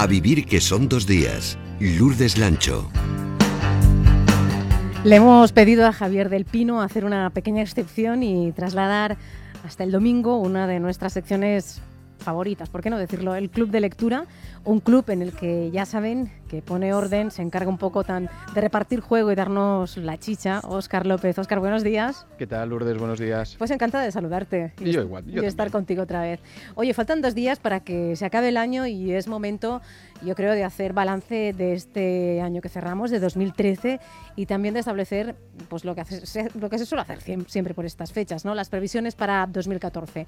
A vivir que son dos días. Lourdes Lancho. Le hemos pedido a Javier del Pino hacer una pequeña excepción y trasladar hasta el domingo una de nuestras secciones favoritas, ¿por qué no decirlo? El Club de Lectura, un club en el que ya saben que pone orden, se encarga un poco tan de repartir juego y darnos la chicha. Óscar López. Óscar, buenos días. ¿Qué tal, Lourdes? Buenos días. Pues encantada de saludarte. Y, yo igual. y estar contigo otra vez. Oye, faltan dos días para que se acabe el año y es momento, yo creo, de hacer balance de este año que cerramos, de 2013, y también de establecer pues, lo, que hace, lo que se suele hacer siempre por estas fechas, ¿no? las previsiones para 2014.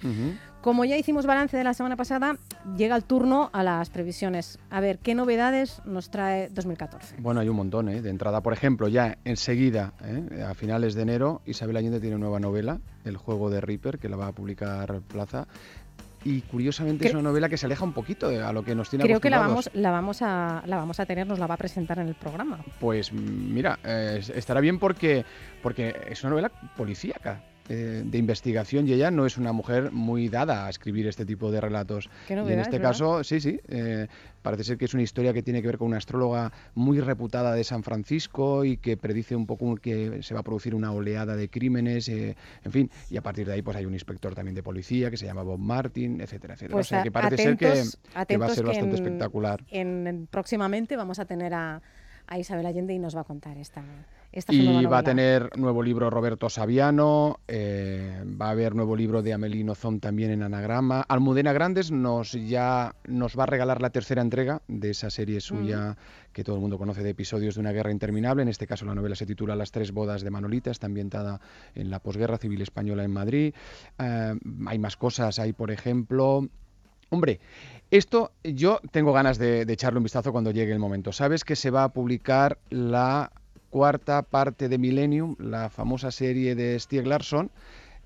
Como ya hicimos balance de la semana pasada, llega el turno a las previsiones. A ver, ¿qué novedades nos trae 2014? Bueno, hay un montón, ¿eh? De entrada, por ejemplo, ya enseguida, ¿eh? a finales de enero, Isabel Allende tiene nueva novela, El juego de Reaper, que la va a publicar Plaza y curiosamente es una novela que se aleja un poquito de a lo que nos tiene Creo que la vamos, la vamos a la vamos a tener, nos la va a presentar en el programa. Pues mira, eh, estará bien porque porque es una novela policíaca. Eh, de investigación y ella no es una mujer muy dada a escribir este tipo de relatos. y en este caso, sí, sí, eh, parece ser que es una historia que tiene que ver con una astróloga muy reputada de San Francisco y que predice un poco que se va a producir una oleada de crímenes, eh, en fin, y a partir de ahí pues hay un inspector también de policía que se llama Bob Martin, etcétera, etcétera. Pues o sea que parece ser que, va a ser bastante espectacular. En, próximamente vamos a tener a, a Isabel Allende y nos va a contar esta y va a tener nuevo libro Roberto Saviano, eh, va a haber nuevo libro de Amelino Zon también en anagrama. Almudena Grandes nos ya nos va a regalar la tercera entrega de esa serie suya que todo el mundo conoce de episodios de una guerra interminable. En este caso la novela se titula Las tres bodas de Manolita, está ambientada en la posguerra civil española en Madrid. Eh, hay más cosas, hay por ejemplo... Hombre, esto yo tengo ganas de, echarle un vistazo cuando llegue el momento. Sabes que se va a publicar la cuarta parte de Millennium, la famosa serie de Stieg Larsson,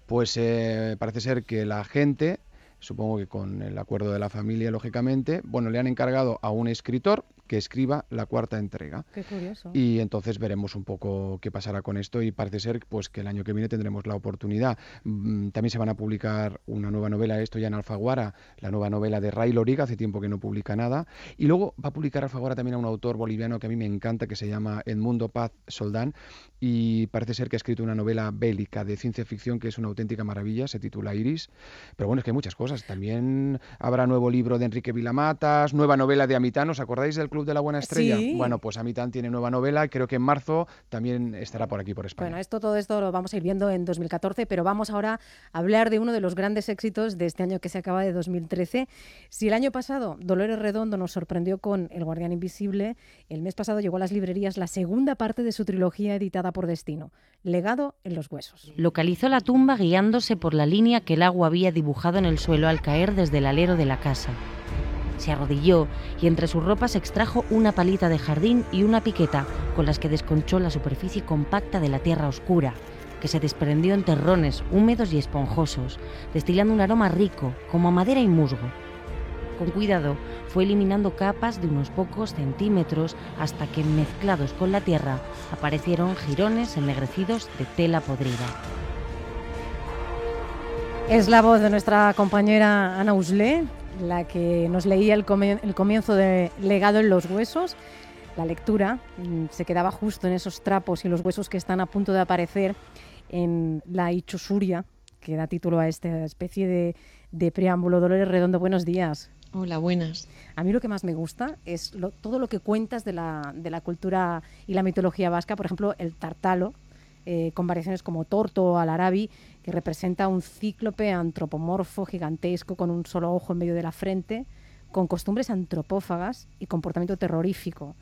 pues eh, parece ser que la gente, supongo que con el acuerdo de la familia, lógicamente, bueno, le han encargado a un escritor que escriba la cuarta entrega. Qué curioso. Y entonces veremos un poco qué pasará con esto y parece ser pues que el año que viene tendremos la oportunidad. Mm, también se van a publicar una nueva novela, esto ya en Alfaguara, la nueva novela de Ray Loriga, hace tiempo que no publica nada. Y luego va a publicar Alfaguara también a un autor boliviano que a mí me encanta, que se llama Edmundo Paz Soldán, y parece ser que ha escrito una novela bélica de ciencia ficción que es una auténtica maravilla, se titula Iris. Pero bueno, es que hay muchas cosas. También habrá nuevo libro de Enrique Vilamatas, nueva novela de Amitano, ¿os acordáis del Club de la Buena Estrella. Bueno, pues Amitán tiene nueva novela, creo que en marzo también estará por aquí, por España. Bueno, esto, todo esto lo vamos a ir viendo en 2014, pero vamos ahora a hablar de uno de los grandes éxitos de este año que se acaba de 2013. Si el año pasado Dolores Redondo nos sorprendió con El Guardián Invisible, el mes pasado llegó a las librerías la segunda parte de su trilogía editada por Destino, Legado en los Huesos. Localizó la tumba guiándose por la línea que el agua había dibujado en el suelo al caer desde el alero de la casa. Se arrodilló y entre sus ropas extrajo una palita de jardín y una piqueta con las que desconchó la superficie compacta de la tierra oscura, que se desprendió en terrones húmedos y esponjosos, destilando un aroma rico, como a madera y musgo. Con cuidado fue eliminando capas de unos pocos centímetros hasta que, mezclados con la tierra, aparecieron jirones ennegrecidos de tela podrida. Es la voz de nuestra compañera Ana Uslé, la que nos leía el, comienzo de Legado en los Huesos. La lectura mm, se quedaba justo en esos trapos y los huesos que están a punto de aparecer en la Ichosuria, que da título a esta especie de, preámbulo. Dolores Redondo, buenos días. Hola, buenas. A mí lo que más me gusta es todo lo que cuentas de la, de la, cultura y la mitología vasca, por ejemplo, el tartalo, eh, con variaciones como Torto al Arabi, que representa un cíclope antropomorfo gigantesco con un solo ojo en medio de la frente, con costumbres antropófagas y comportamiento terrorífico.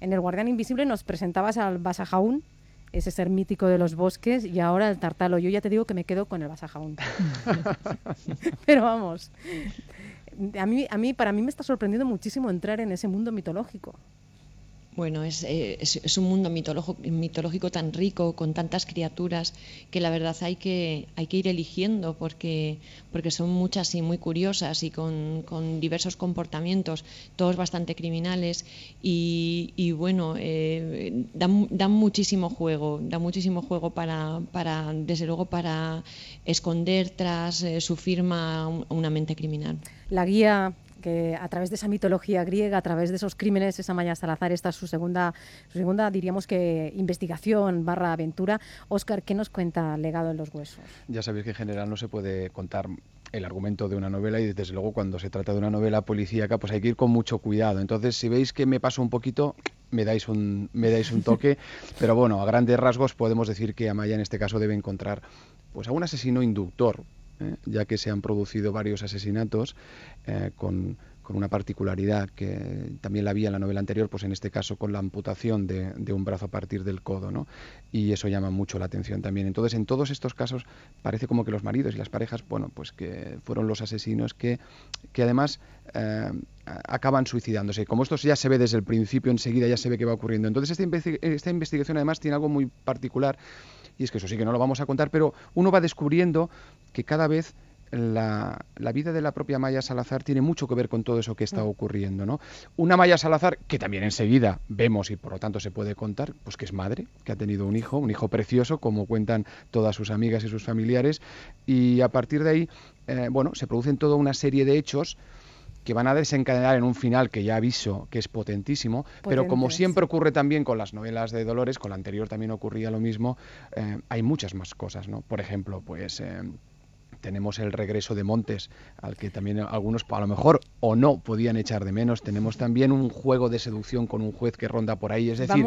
En El Guardián Invisible nos presentabas al Basajaún, ese ser mítico de los bosques, y ahora el Tartalo. Yo ya te digo que me quedo con el Basajaún. Pero vamos, a mí, a mí, para mí me está sorprendiendo muchísimo entrar en ese mundo mitológico. Bueno, eh, es, es, un mundo mitológico, tan rico, con tantas criaturas, que la verdad hay que, hay que ir eligiendo porque, porque son muchas y muy curiosas y con, diversos comportamientos, todos bastante criminales y, y bueno, eh, dan, dan, muchísimo juego, dan muchísimo juego para, para desde luego, para esconder tras eh, su firma una mente criminal. La guía que a través de esa mitología griega, a través de esos crímenes, esa Maya Salazar, esta es su segunda, su segunda, diríamos que investigación barra aventura. Óscar, ¿qué nos cuenta Legado en los Huesos? Ya sabéis que en general no se puede contar el argumento de una novela y desde luego cuando se trata de una novela policíaca pues hay que ir con mucho cuidado. Entonces si veis que me paso un poquito me dais un, me dais un toque, pero bueno, a grandes rasgos podemos decir que Amaya en este caso debe encontrar pues a un asesino inductor, ¿eh? ya que se han producido varios asesinatos eh, con con una particularidad que también la había en la novela anterior, pues en este caso con la amputación de, un brazo a partir del codo, ¿no? Y eso llama mucho la atención también. Entonces, en todos estos casos parece como que los maridos y las parejas, bueno, pues que fueron los asesinos que, que además eh, acaban suicidándose. Como esto ya se ve desde el principio, enseguida ya se ve que va ocurriendo. Entonces, esta, esta investigación además tiene algo muy particular, y es que eso sí que no lo vamos a contar, pero uno va descubriendo que cada vez la, vida de la propia Maya Salazar tiene mucho que ver con todo eso que está mm. ocurriendo, ¿no? Una Maya Salazar que también enseguida vemos y por lo tanto se puede contar, pues que es madre, que ha tenido un hijo, un hijo precioso, como cuentan todas sus amigas y sus familiares, y a partir de ahí, eh, bueno, se producen toda una serie de hechos que van a desencadenar en un final que ya aviso que es potentísimo, pero como siempre ocurre también con las novelas de Dolores, con la anterior también ocurría lo mismo, eh, hay muchas más cosas, ¿no? Por ejemplo, pues eh, tenemos el regreso de Montes, al que también algunos a lo mejor o no podían echar de menos. Tenemos también un juego de seducción con un juez que ronda por ahí. Es decir,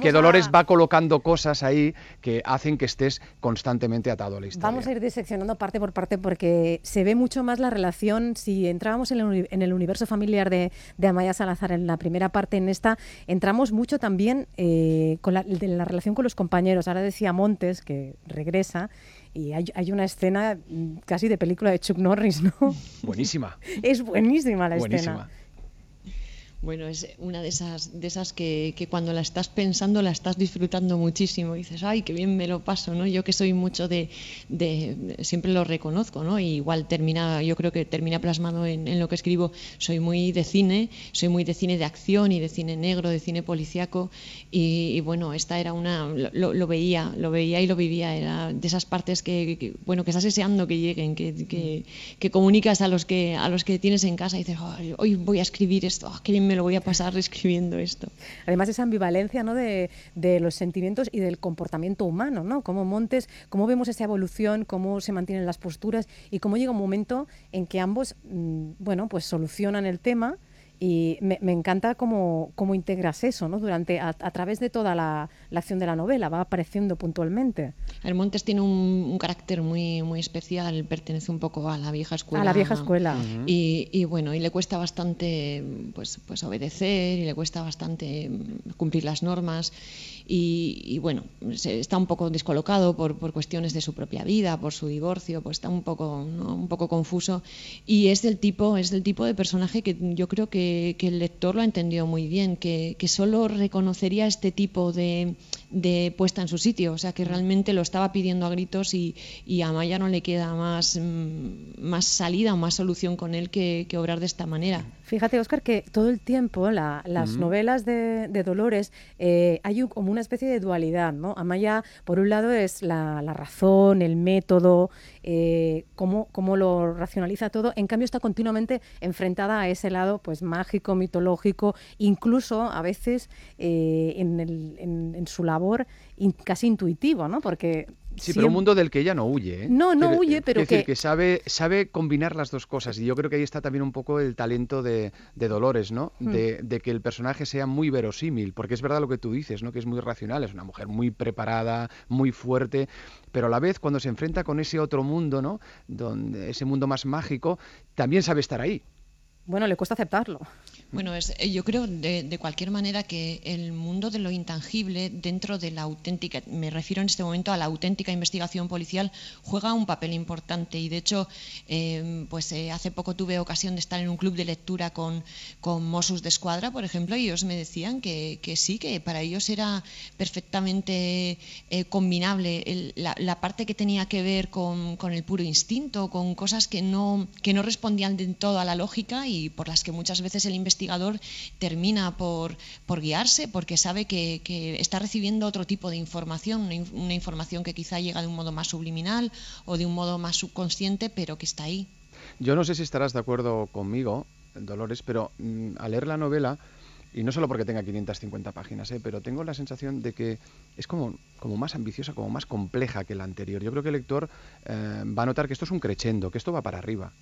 que Dolores va colocando cosas ahí que hacen que estés constantemente atado a la historia. Vamos a ir diseccionando parte por parte porque se ve mucho más la relación. Si entrábamos en el, universo familiar de, Amaya Salazar en la primera parte, en esta, entramos mucho también eh, con la, de la relación con los compañeros. Ahora decía Montes, que regresa, y hay, hay, una escena mm, casi de película de Chuck Norris, ¿no? Buenísima. es buenísima la escena. Bueno, es una de esas, de esas que, que, cuando la estás pensando la estás disfrutando muchísimo. dices, ay, qué bien me lo paso, ¿no? Yo que soy mucho de, de siempre lo reconozco, ¿no? Y igual termina, yo creo que termina plasmado en, lo que escribo. Soy muy de cine, soy muy de cine de acción y de cine negro, de cine policíaco. Y, bueno, esta era una, lo, veía, lo veía y lo vivía. Era de esas partes que, bueno, que estás deseando que lleguen, que, que, comunicas a los que, a los que tienes en casa y dices, hoy voy a escribir esto, ah, qué bien me lo voy a pasar escribiendo esto. Además, esa ambivalencia ¿no? de, de, los sentimientos y del comportamiento humano, ¿no? Cómo Montes, cómo vemos esa evolución, cómo se mantienen las posturas y cómo llega un momento en que ambos, mm, bueno, pues solucionan el tema y me, encanta cómo, cómo, integras eso, ¿no? Durante, a, través de toda la, acción de la novela, va apareciendo puntualmente. El Montes tiene un, carácter muy, muy especial, pertenece un poco a la vieja escuela. A la vieja escuela. y, y, bueno, y le cuesta bastante pues, pues obedecer y le cuesta bastante cumplir las normas. Y, bueno, está un poco descolocado por, por, cuestiones de su propia vida, por su divorcio, pues está un poco, un poco confuso. Y es del tipo, es del tipo de personaje que yo creo que que, el lector lo ha entendido muy bien, que, que solo reconocería este tipo de, de, puesta en su sitio, o sea que realmente lo estaba pidiendo a gritos y, y a Maya no le queda más, mm, más salida o más solución con él que, que obrar de esta manera. Fíjate, Oscar, que todo el tiempo las novelas de, Dolores eh, hay como una especie de dualidad, ¿no? Amaya, por un lado, es la, razón, el método, eh, cómo, cómo, lo racionaliza todo. En cambio, está continuamente enfrentada a ese lado pues mágico, mitológico, incluso a veces eh, en, en, su labor casi intuitivo, ¿no? Porque Sí, pero un mundo del que ella no huye. ¿eh? No, no huye, pero que... que sabe, sabe combinar las dos cosas. Y yo creo que ahí está también un poco el talento de, Dolores, ¿no? Hmm. De, que el personaje sea muy verosímil, porque es verdad lo que tú dices, ¿no? Que es muy racional, es una mujer muy preparada, muy fuerte, pero a la vez cuando se enfrenta con ese otro mundo, ¿no? Donde, ese mundo más mágico, también sabe estar ahí. Bueno, le cuesta aceptarlo. Bueno, es, eh, yo creo de, de, cualquier manera que el mundo de lo intangible dentro de la auténtica, me refiero en este momento a la auténtica investigación policial, juega un papel importante y de hecho, em, pues eh, hace poco tuve ocasión de estar en un club de lectura con, con Mossos de Escuadra, por ejemplo, y ellos me decían que, sí, que para ellos era perfectamente eh, combinable la, parte que tenía que ver con, el puro instinto, con cosas que no, que no respondían de todo a la lógica por las que muchas veces el investigador investigador termina por, por guiarse porque sabe que, que, está recibiendo otro tipo de información, una, información que quizá llega de un modo más subliminal o de un modo más subconsciente, pero que está ahí. Yo no sé si estarás de acuerdo conmigo, Dolores, pero mm, al leer la novela, y no solo porque tenga 550 páginas, ¿eh? pero tengo la sensación de que es como, como más ambiciosa, como más compleja que la anterior. Yo creo que el lector eh, va a notar que esto es un crescendo, que esto va para arriba.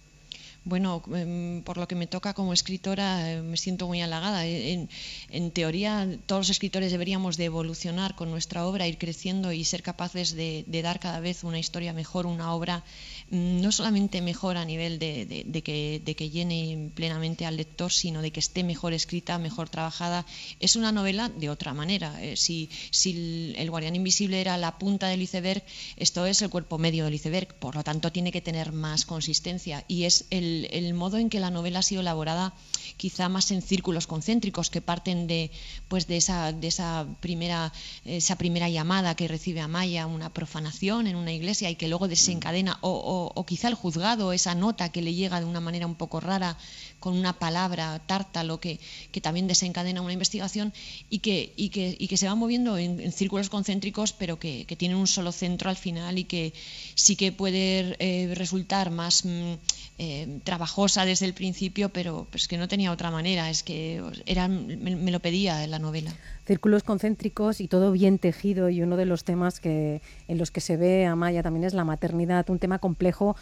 Bueno, em, por lo que me toca como escritora, eh, me siento muy halagada. En, teoría, todos los escritores deberíamos de evolucionar con nuestra obra, ir creciendo y ser capaces de, dar cada vez una historia mejor, una obra mm, no solamente mejor a nivel de, que, llene plenamente al lector, sino de que esté mejor escrita, mejor trabajada. Es una novela de otra manera. Eh, si, si el guardián invisible era la punta del iceberg, esto es el cuerpo medio del iceberg, por lo tanto tiene que tener más consistencia y es el el, modo en que la novela ha sido elaborada quizá más en círculos concéntricos que parten de, pues de, esa, de esa, primera, esa primera llamada que recibe Amaya, una profanación en una iglesia y que luego desencadena, o, o quizá el juzgado, esa nota que le llega de una manera un poco rara con una palabra, tártalo, que, que también desencadena una investigación y que, y que, y que se va moviendo en, círculos concéntricos, pero que, que, tienen un solo centro al final y que sí que puede eh, resultar más mm, eh, trabajosa desde el principio, pero pues que no tenía otra manera, es que era, me, lo pedía en la novela círculos concéntricos y todo bien tejido y uno de los temas que en los que se ve a Maya también es la maternidad, un tema complejo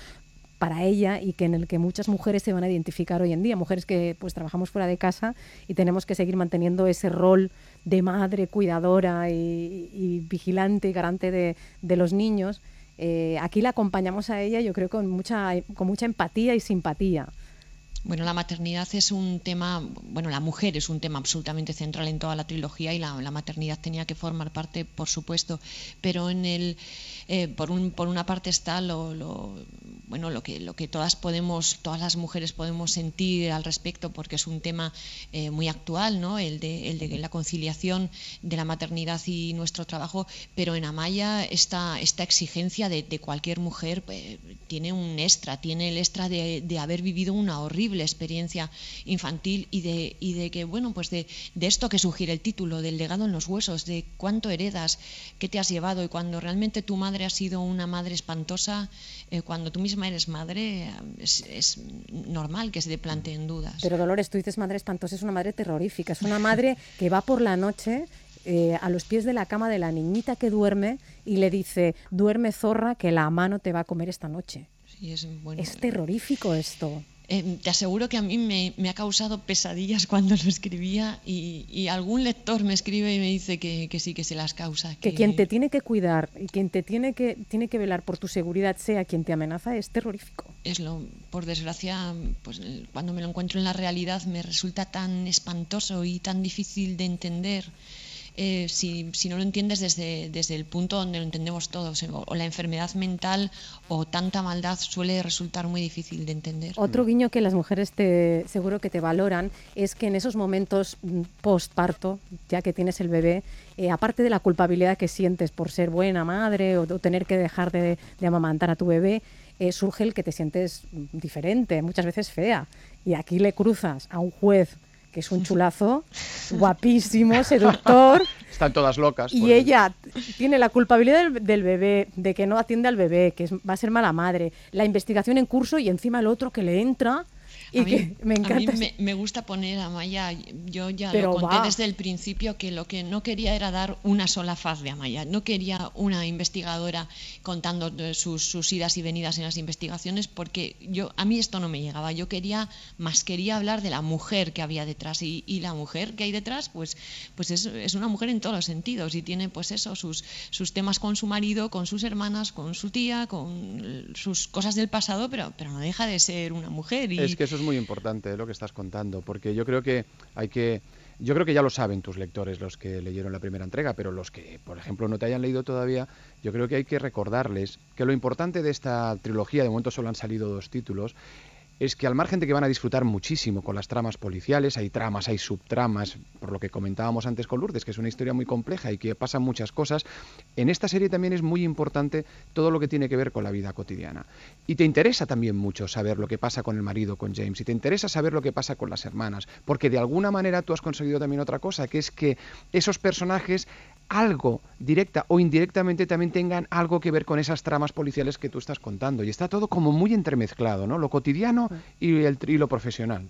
para ella y que en el que muchas mujeres se van a identificar hoy en día, mujeres que pues trabajamos fuera de casa y tenemos que seguir manteniendo ese rol de madre cuidadora y, vigilante y garante de, los niños. Eh, aquí la acompañamos a ella, yo creo, con mucha, con mucha empatía y simpatía. Bueno, la maternidad es un tema, bueno, la mujer es un tema absolutamente central en toda la trilogía y la, maternidad tenía que formar parte, por supuesto, pero en el, eh, por, un, por una parte está lo, bueno, lo que, lo que todas podemos, todas las mujeres podemos sentir al respecto, porque es un tema eh, muy actual, ¿no? El de, el de la conciliación de la maternidad y nuestro trabajo, pero en Amaya esta, esta exigencia de, cualquier mujer eh, tiene un extra, tiene el extra de, haber vivido una horrible experiencia infantil y de, que, bueno, pues de, de esto que sugiere el título, del legado en los huesos, de cuánto heredas, qué te has llevado y cuando realmente tu madre ha sido una madre espantosa, eh, cuando tú misma eres madre, es, normal que se te planteen dudas. Pero Dolores, tú dices madre espantosa, es una madre terrorífica, es una madre que va por la noche eh, a los pies de la cama de la niñita que duerme y le dice, duerme zorra, que la mano te va a comer esta noche. es terrorífico esto. Em, te aseguro que a mí me, ha causado pesadillas cuando lo escribía y, algún lector me escribe y me dice que, sí, que se las causa. Que... quien te tiene que cuidar y quien te tiene que, tiene que velar por tu seguridad sea quien te amenaza es terrorífico. Es lo, por desgracia, pues cuando me lo encuentro en la realidad me resulta tan espantoso y tan difícil de entender. Eh, si, no lo entiendes desde, el punto donde lo entendemos todos, eh, o, la enfermedad mental o tanta maldad suele resultar muy difícil de entender. Otro guiño que las mujeres te, seguro que te valoran es que en esos momentos mm, postparto, ya que tienes el bebé, eh, aparte de la culpabilidad que sientes por ser buena madre o, tener que dejar de, de amamantar a tu bebé, surge el que te sientes diferente, muchas veces fea. Y aquí le cruzas a un juez que es un chulazo, guapísimo, seductor. Están todas locas. Y ella tiene la culpabilidad del, bebé, de que no atiende al bebé, que va a ser mala madre, la investigación en curso y encima el otro que le entra y mí, me encanta. A mí me, gusta poner a Maya, yo ya lo conté desde el principio que lo que no quería era dar una sola faz de Amaya, no quería una investigadora contando sus, sus, idas y venidas en las investigaciones porque yo a mí esto no me llegaba, yo quería más quería hablar de la mujer que había detrás y, y la mujer que hay detrás pues, pues es, es, una mujer en todos los sentidos y tiene pues eso, sus, sus temas con su marido, con sus hermanas, con su tía, con sus cosas del pasado, pero, pero no deja de ser una mujer. Y, es que eso es muy importante lo que estás contando, porque yo creo que hay que yo creo que ya lo saben tus lectores, los que leyeron la primera entrega, pero los que, por ejemplo, no te hayan leído todavía, yo creo que hay que recordarles que lo importante de esta trilogía, de momento solo han salido dos títulos, es que al margen de que van a disfrutar muchísimo con las tramas policiales, hay tramas, hay subtramas, por lo que comentábamos antes con Lourdes, que es una historia muy compleja y que pasan muchas cosas, en esta serie también es muy importante todo lo que tiene que ver con la vida cotidiana. Y te interesa también mucho saber lo que pasa con el marido, con James, y te interesa saber lo que pasa con las hermanas, porque de alguna manera tú has conseguido también otra cosa, que es que esos personajes algo, directa o indirectamente, también tengan algo que ver con esas tramas policiales que tú estás contando. Y está todo como muy entremezclado, ¿no? Lo cotidiano y, el, y lo profesional.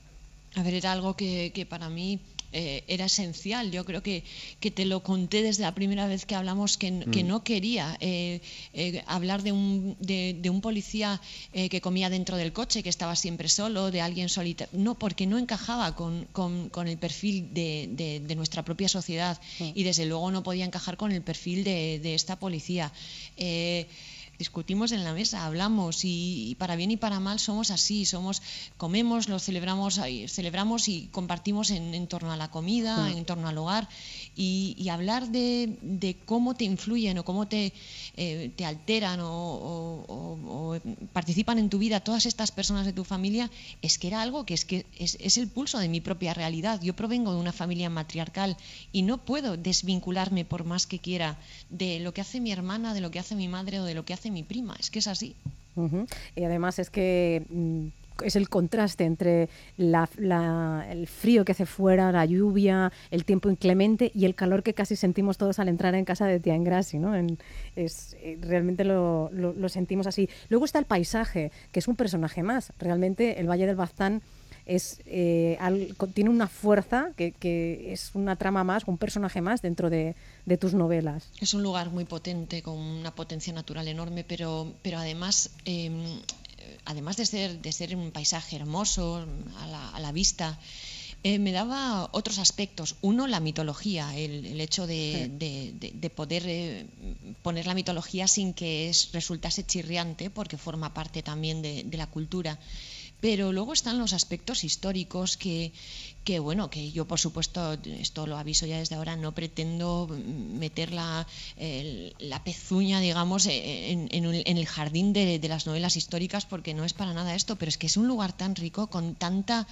A ver, era algo que, que para mí eh, era esencial. Yo creo que, que, te lo conté desde la primera vez que hablamos que, que mm. no quería eh, eh, hablar de un, de, un policía que comía dentro del coche, que estaba siempre solo, de alguien solitario. No, porque no encajaba con, con, con el perfil de, de, nuestra propia sociedad y desde luego no podía encajar con el perfil de, esta policía discutimos en la mesa, hablamos y, para bien y para mal somos así, somos comemos, lo celebramos, celebramos y compartimos en, torno a la comida, en torno al hogar y, hablar de, cómo te influyen o cómo te, eh, te alteran o, participan en tu vida todas estas personas de tu familia es que era algo que es que es, es el pulso de mi propia realidad. Yo provengo de una familia matriarcal y no puedo desvincularme por más que quiera de lo que hace mi hermana, de lo que hace mi madre o de lo que hace mi prima, es que es así. Y además es que mm, es el contraste entre el frío que hace fuera, la lluvia, el tiempo inclemente y el calor que casi sentimos todos al entrar en casa de Tía Engrasi, ¿no? es, eh, realmente lo, sentimos así. Luego está el paisaje, que es un personaje más. Realmente el Valle del Baztán es, eh, tiene una fuerza que, es una trama más, un personaje más dentro de, tus novelas. Es un lugar muy potente, con una potencia natural enorme, pero, pero además, em, además de ser, de ser un paisaje hermoso a la, vista, eh, me daba otros aspectos. Uno, la mitología, el, hecho de, poder eh, poner la mitología sin que es, resultase chirriante, porque forma parte también de, la cultura. Pero luego están los aspectos históricos que, que bueno, que yo por supuesto, esto lo aviso ya desde ahora, no pretendo meter la, la pezuña, digamos, e, en, en, el jardín de, las novelas históricas, porque no es para nada esto, pero es que es un lugar tan rico, con tanta,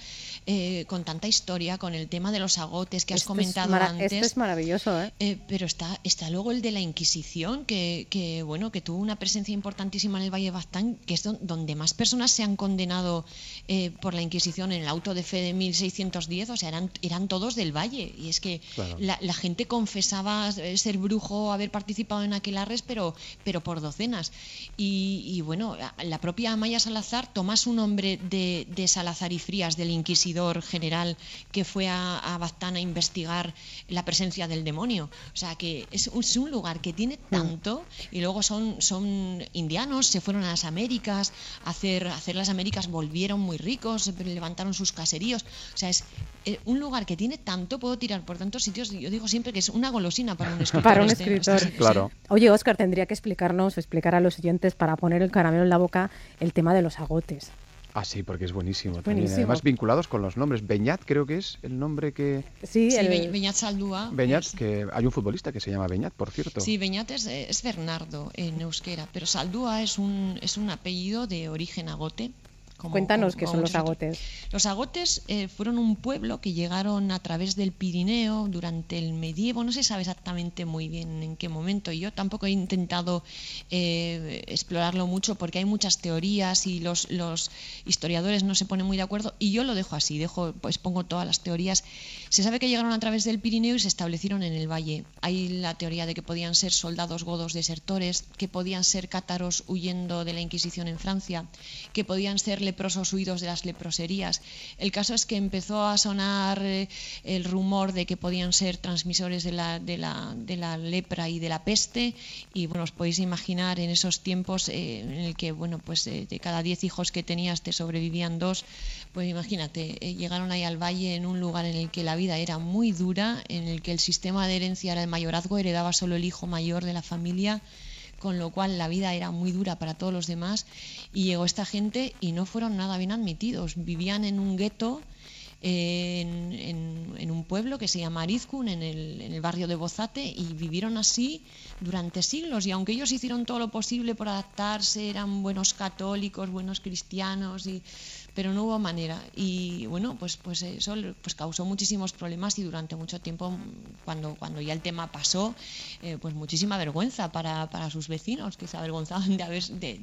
eh, con tanta historia, con el tema de los agotes que has comentado antes. Esto es maravilloso, ¿eh? ¿eh? pero está, está luego el de la Inquisición, que, que, bueno, que tuvo una presencia importantísima en el Valle Bastán, que es donde más personas se han condenado eh, por la Inquisición en el auto de fe de 1610 o sea, eran, eran todos del valle. Y es que la, gente confesaba ser brujo, haber participado en aquelarres, pero, pero por docenas. Y, bueno, la propia Amaya Salazar toma su nombre de, de, Salazar y Frías, del inquisidor general que fue a, a a investigar la presencia del demonio. O sea, que es, un lugar que tiene mm. tanto, y luego son, son indianos, se fueron a las Américas, a hacer, hacer las Américas, volvieron muy ricos, levantaron sus caseríos. O sea, es eh, un lugar que tiene tanto, puedo tirar por tantos sitios. Yo digo siempre que es una golosina para un escritor. para un este, escritor, este claro. Oye, Oscar, tendría que explicarnos, explicar a los oyentes para poner el caramelo en la boca el tema de los agotes. Ah, sí, porque es buenísimo. También. Además, vinculados con los nombres. Beñat creo que es el nombre que... Sí, el... Beñat Saldúa. Beñat, que hay un futbolista que se llama Beñat, por cierto. Sí, Beñat es, es Bernardo en euskera, pero Saldúa es un, es un apellido de origen agote Cuéntanos qué son los agotes. Los agotes eh, fueron un pueblo que llegaron a través del Pirineo durante el medievo. No se sabe exactamente muy bien en qué momento. Yo tampoco he intentado eh, explorarlo mucho porque hay muchas teorías y los, los, historiadores no se ponen muy de acuerdo. Y yo lo dejo así, dejo, pues pongo todas las teorías. Se sabe que llegaron a través del Pirineo y se establecieron en el valle. Hay la teoría de que podían ser soldados godos desertores, que podían ser cátaros huyendo de la Inquisición en Francia, que podían ser leprosos huidos de las leproserías. El caso es que empezó a sonar eh, el rumor de que podían ser transmisores de la, lepra y de la peste y bueno, os podéis imaginar en esos tiempos eh, en el que bueno, pues eh, de cada diez hijos que tenías te sobrevivían dos, pues imagínate, llegaron ahí al valle en un lugar en el que la vida era muy dura, en el que el sistema de herencia era el mayorazgo, heredaba solo el hijo mayor de la familia con lo cual la vida era muy dura para todos los demás y llegó esta gente y no fueron nada bien admitidos, vivían en un gueto. En, un pueblo que se llama Arizkun, en el, en el barrio de Bozate, y vivieron así durante siglos. Y aunque ellos hicieron todo lo posible por adaptarse, eran buenos católicos, buenos cristianos, y pero no hubo manera. Y bueno, pues, pues eso pues causó muchísimos problemas y durante mucho tiempo, cuando, cuando ya el tema pasó, eh, pues muchísima vergüenza para, para, sus vecinos, que se avergonzaban de, haber, de,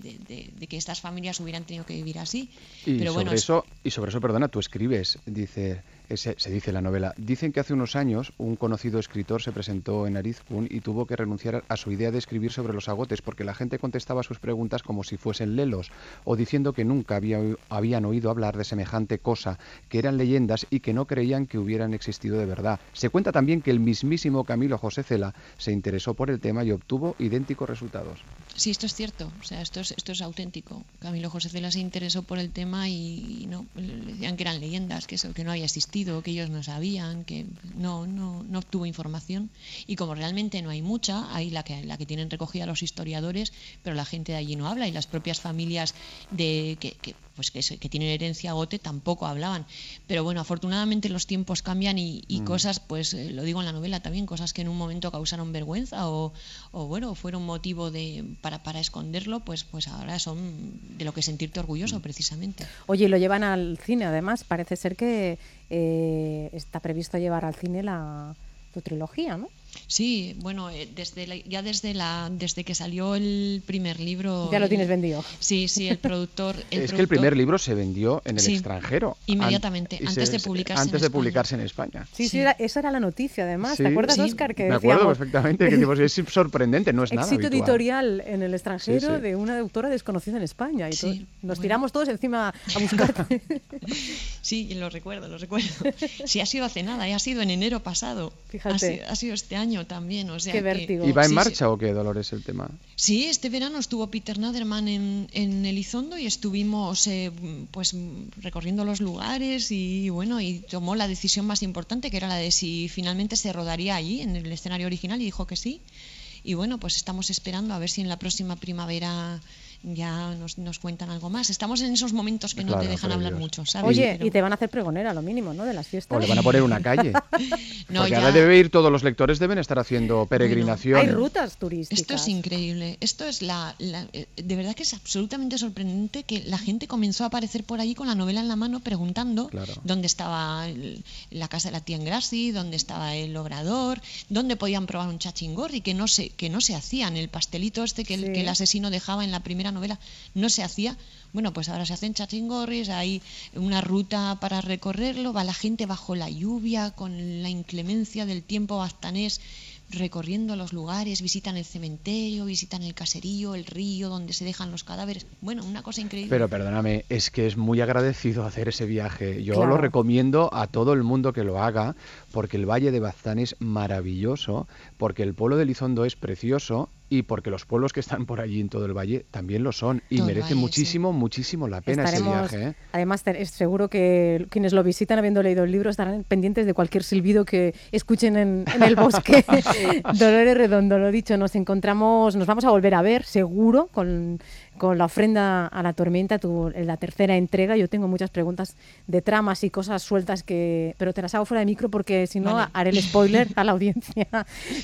de, que estas familias hubieran tenido que vivir así. Y, sobre eso, y sobre eso, perdona, tú escribes, dice se, dice en la novela. Dicen que hace unos años un conocido escritor se presentó en Arizkun y tuvo que renunciar a su idea de escribir sobre los agotes porque la gente contestaba sus preguntas como si fuesen lelos o diciendo que nunca había, habían oído hablar de semejante cosa, que eran leyendas y que no creían que hubieran existido de verdad. Se cuenta también que el mismísimo Camilo José Cela se interesó por el tema y obtuvo idénticos resultados. Sí, esto es cierto, o sea, esto es, esto es auténtico. Camilo José Cela se interesó por el tema y, no decían que eran leyendas, que eso, que no había existido, que ellos no sabían, que no, no, no obtuvo información. Y como realmente no hay mucha, hay la que, la que tienen recogida los historiadores, pero la gente de allí no habla y las propias familias de que pues que, que, tienen herencia gote tampoco hablaban. Pero bueno, afortunadamente los tiempos cambian y, mm. cosas, pues eh, lo digo en la novela también, cosas que en un momento causaron vergüenza o, o bueno, fueron motivo de para, para esconderlo, pues, pues ahora son de lo que sentirte orgulloso mm. precisamente. Oye, lo llevan al cine además, parece ser que eh, está previsto llevar al cine la tu trilogía, ¿no? Sí, bueno, eh, desde ya desde la desde que salió el primer libro. Ya lo tienes vendido. Sí, sí, el productor. es que el primer libro se vendió en el extranjero. Inmediatamente, antes de publicarse. Antes de publicarse en España. Sí, sí, esa era la noticia, además. ¿Te acuerdas, Oscar? Que me acuerdo perfectamente. Que es sorprendente, no es nada. Éxito editorial en el extranjero de una autora desconocida en España. Y nos tiramos todos encima a buscarte. sí, lo recuerdo, lo recuerdo. Sí, ha sido hace nada, ha sido en enero pasado. Fíjate. Ha sido, este año también. O sea qué vértigo. ¿Y va en marcha o qué, Dolores, el tema? Sí, este verano estuvo Peter Naderman en, en Elizondo y estuvimos eh, pues recorriendo los lugares y bueno, y tomó la decisión más importante que era la de si finalmente se rodaría allí en el escenario original y dijo que sí. Y bueno, pues estamos esperando a ver si en la próxima primavera ya nos, nos, cuentan algo más. Estamos en esos momentos que no te dejan hablar mucho, ¿sabes? Oye, y te van a hacer pregonera, lo mínimo, ¿no? De las fiestas. O le van a poner una calle. no, Porque ahora debe ir, todos los lectores deben estar haciendo peregrinación. hay rutas turísticas. Esto es increíble. Esto es la, eh, De verdad que es absolutamente sorprendente que la gente comenzó a aparecer por allí con la novela en la mano preguntando dónde estaba la casa de la tía Engrassi, dónde estaba el obrador, dónde podían probar un chachingorri, que no se, que no se hacían. El pastelito este que, que el asesino dejaba en la primera novela no se hacía. Bueno, pues ahora se hacen chachingorris, hay una ruta para recorrerlo, va la gente bajo la lluvia, con la inclemencia del tiempo bastanés recorriendo los lugares, visitan el cementerio, visitan el caserío, el río donde se dejan los cadáveres. Bueno, una cosa increíble. Pero perdóname, es que es muy agradecido hacer ese viaje. Yo lo recomiendo a todo el mundo que lo haga, porque el Valle de Baztán es maravilloso, porque el pueblo de Lizondo es precioso y porque los pueblos que están por allí en todo el valle también lo son y merece muchísimo, muchísimo la pena ese viaje. ¿eh? Además, es seguro que quienes lo visitan habiendo leído el libro estarán pendientes de cualquier silbido que escuchen en, el bosque. Dolores Redondo, lo dicho, nos encontramos, nos vamos a volver a ver, seguro, con con la ofrenda a la tormenta, tu, en la tercera entrega. Yo tengo muchas preguntas de tramas y cosas sueltas que, pero te las hago fuera de micro porque si no haré el spoiler a la audiencia.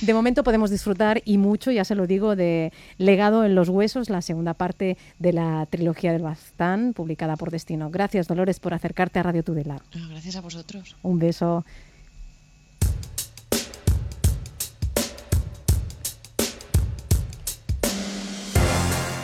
De momento podemos disfrutar y mucho, ya se lo digo, de Legado en los huesos, la segunda parte de la trilogía del Bastán, publicada por Destino. Gracias, Dolores, por acercarte a Radio Tudela. gracias a vosotros. Un beso.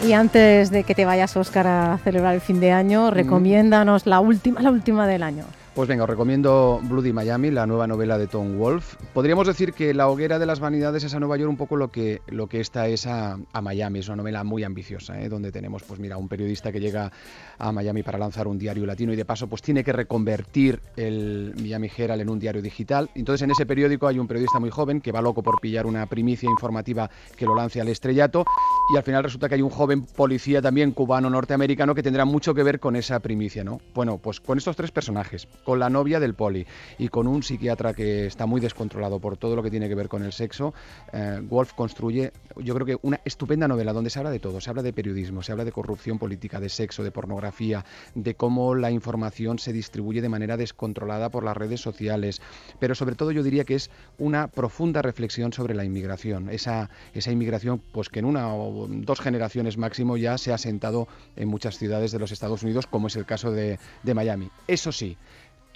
Y antes de que te vayas, Óscar, a celebrar el fin de año, recomiéndanos la última, la última del año. Pues venga, os recomiendo Bloody Miami, la nueva novela de Tom Wolfe. Podríamos decir que La hoguera de las vanidades es a Nueva York un poco lo que, lo que esta es a, Miami. Es una novela muy ambiciosa, ¿eh? donde tenemos, pues mira, un periodista que llega a Miami para lanzar un diario latino y de paso pues tiene que reconvertir el Miami Herald en un diario digital. Entonces en ese periódico hay un periodista muy joven que va loco por pillar una primicia informativa que lo lance al estrellato y al final resulta que hay un joven policía también cubano norteamericano que tendrá mucho que ver con esa primicia, ¿no? Bueno, pues con estos tres personajes con la novia del poli y con un psiquiatra que está muy descontrolado por todo lo que tiene que ver con el sexo, eh, Wolf construye, yo creo que una estupenda novela donde se habla de todo, se habla de periodismo, se habla de corrupción política, de sexo, de pornografía, de cómo la información se distribuye de manera descontrolada por las redes sociales, pero sobre todo yo diría que es una profunda reflexión sobre la inmigración, esa, esa inmigración pues que en una o dos generaciones máximo ya se ha sentado en muchas ciudades de los Estados Unidos, como es el caso de, de Miami. Eso sí,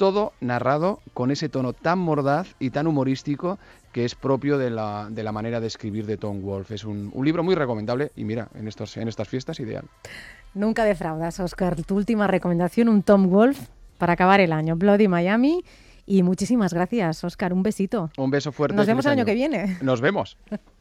todo narrado con ese tono tan mordaz y tan humorístico que es propio de la, de la manera de escribir de Tom Wolfe. Es un, un, libro muy recomendable y mira, en, estos, en estas fiestas ideal. Nunca defraudas, Oscar. Tu última recomendación, un Tom Wolfe para acabar el año. Bloody Miami Y muchísimas gracias, Oscar. Un besito. Un beso fuerte. Nos vemos el año que viene. Nos vemos.